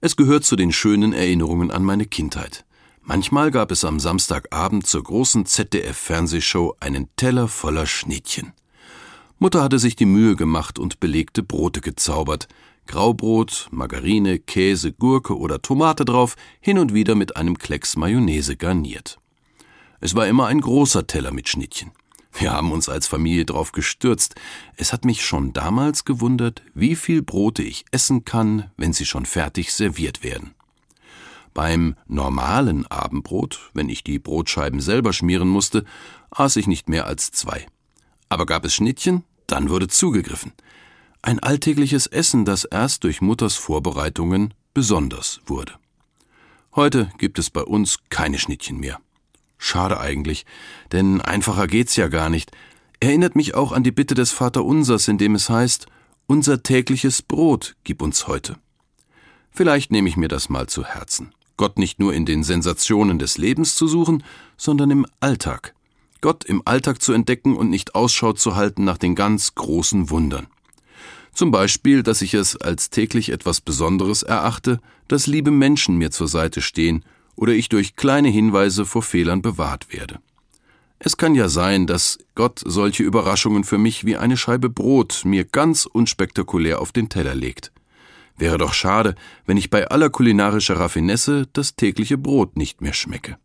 Es gehört zu den schönen Erinnerungen an meine Kindheit. Manchmal gab es am Samstagabend zur großen ZDF-Fernsehshow einen Teller voller Schnittchen. Mutter hatte sich die Mühe gemacht und belegte Brote gezaubert. Graubrot, Margarine, Käse, Gurke oder Tomate drauf, hin und wieder mit einem Klecks Mayonnaise garniert. Es war immer ein großer Teller mit Schnittchen. Wir haben uns als Familie drauf gestürzt. Es hat mich schon damals gewundert, wie viel Brote ich essen kann, wenn sie schon fertig serviert werden. Beim normalen Abendbrot, wenn ich die Brotscheiben selber schmieren musste, aß ich nicht mehr als zwei. Aber gab es Schnittchen, dann wurde zugegriffen. Ein alltägliches Essen, das erst durch Mutters Vorbereitungen besonders wurde. Heute gibt es bei uns keine Schnittchen mehr. Schade eigentlich, denn einfacher geht's ja gar nicht. Erinnert mich auch an die Bitte des Vaterunsers, in dem es heißt, unser tägliches Brot gib uns heute. Vielleicht nehme ich mir das mal zu Herzen. Gott nicht nur in den Sensationen des Lebens zu suchen, sondern im Alltag. Gott im Alltag zu entdecken und nicht Ausschau zu halten nach den ganz großen Wundern. Zum Beispiel, dass ich es als täglich etwas Besonderes erachte, dass liebe Menschen mir zur Seite stehen oder ich durch kleine Hinweise vor Fehlern bewahrt werde. Es kann ja sein, dass Gott solche Überraschungen für mich wie eine Scheibe Brot mir ganz unspektakulär auf den Teller legt. Wäre doch schade, wenn ich bei aller kulinarischer Raffinesse das tägliche Brot nicht mehr schmecke.